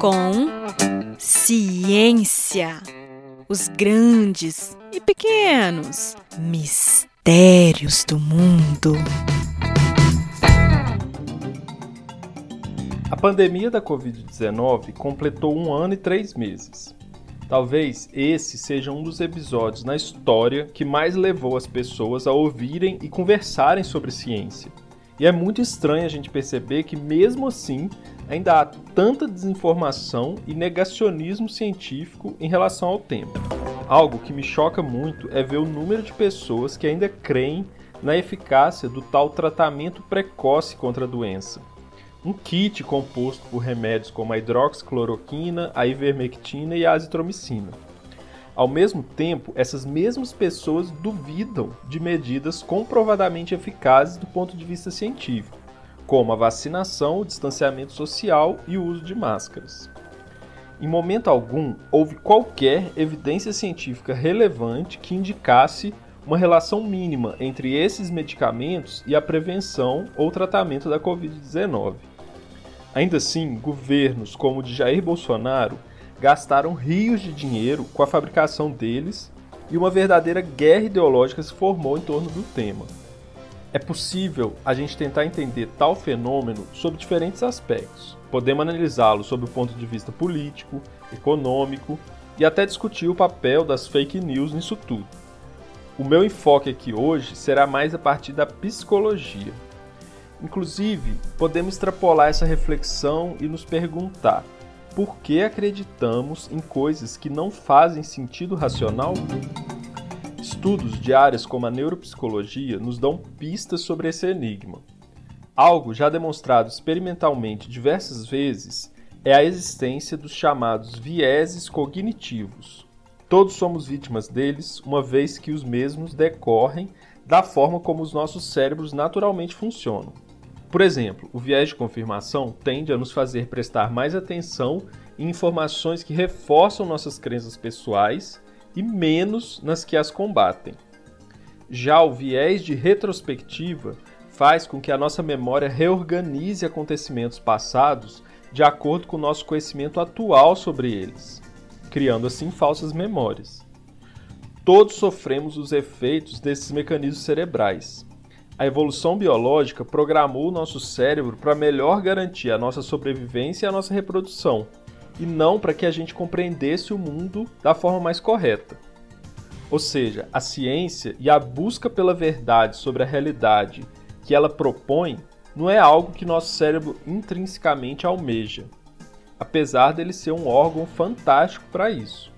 Com ciência. Os grandes e pequenos mistérios do mundo. A pandemia da Covid-19 completou um ano e três meses. Talvez esse seja um dos episódios na história que mais levou as pessoas a ouvirem e conversarem sobre ciência. E é muito estranho a gente perceber que, mesmo assim, ainda há tanta desinformação e negacionismo científico em relação ao tema. Algo que me choca muito é ver o número de pessoas que ainda creem na eficácia do tal tratamento precoce contra a doença. Um kit composto por remédios como a hidroxicloroquina, a ivermectina e a azitromicina. Ao mesmo tempo, essas mesmas pessoas duvidam de medidas comprovadamente eficazes do ponto de vista científico, como a vacinação, o distanciamento social e o uso de máscaras. Em momento algum, houve qualquer evidência científica relevante que indicasse uma relação mínima entre esses medicamentos e a prevenção ou tratamento da Covid-19. Ainda assim, governos como o de Jair Bolsonaro gastaram rios de dinheiro com a fabricação deles e uma verdadeira guerra ideológica se formou em torno do tema. É possível a gente tentar entender tal fenômeno sob diferentes aspectos. Podemos analisá-lo sob o ponto de vista político, econômico e até discutir o papel das fake news nisso tudo. O meu enfoque aqui hoje será mais a partir da psicologia. Inclusive, podemos extrapolar essa reflexão e nos perguntar: por que acreditamos em coisas que não fazem sentido racional? Estudos de áreas como a neuropsicologia nos dão pistas sobre esse enigma. Algo já demonstrado experimentalmente diversas vezes é a existência dos chamados vieses cognitivos. Todos somos vítimas deles, uma vez que os mesmos decorrem da forma como os nossos cérebros naturalmente funcionam. Por exemplo, o viés de confirmação tende a nos fazer prestar mais atenção em informações que reforçam nossas crenças pessoais e menos nas que as combatem. Já o viés de retrospectiva faz com que a nossa memória reorganize acontecimentos passados de acordo com o nosso conhecimento atual sobre eles, criando assim falsas memórias. Todos sofremos os efeitos desses mecanismos cerebrais a evolução biológica programou o nosso cérebro para melhor garantir a nossa sobrevivência e a nossa reprodução, e não para que a gente compreendesse o mundo da forma mais correta. Ou seja, a ciência e a busca pela verdade sobre a realidade que ela propõe não é algo que nosso cérebro intrinsecamente almeja, apesar dele ser um órgão fantástico para isso.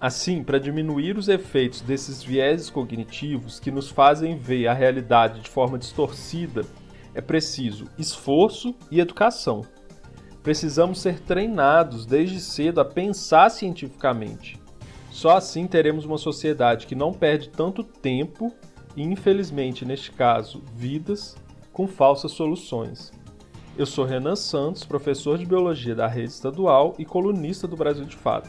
Assim, para diminuir os efeitos desses vieses cognitivos que nos fazem ver a realidade de forma distorcida, é preciso esforço e educação. Precisamos ser treinados desde cedo a pensar cientificamente. Só assim teremos uma sociedade que não perde tanto tempo e, infelizmente, neste caso, vidas com falsas soluções. Eu sou Renan Santos, professor de biologia da rede estadual e colunista do Brasil de Fato.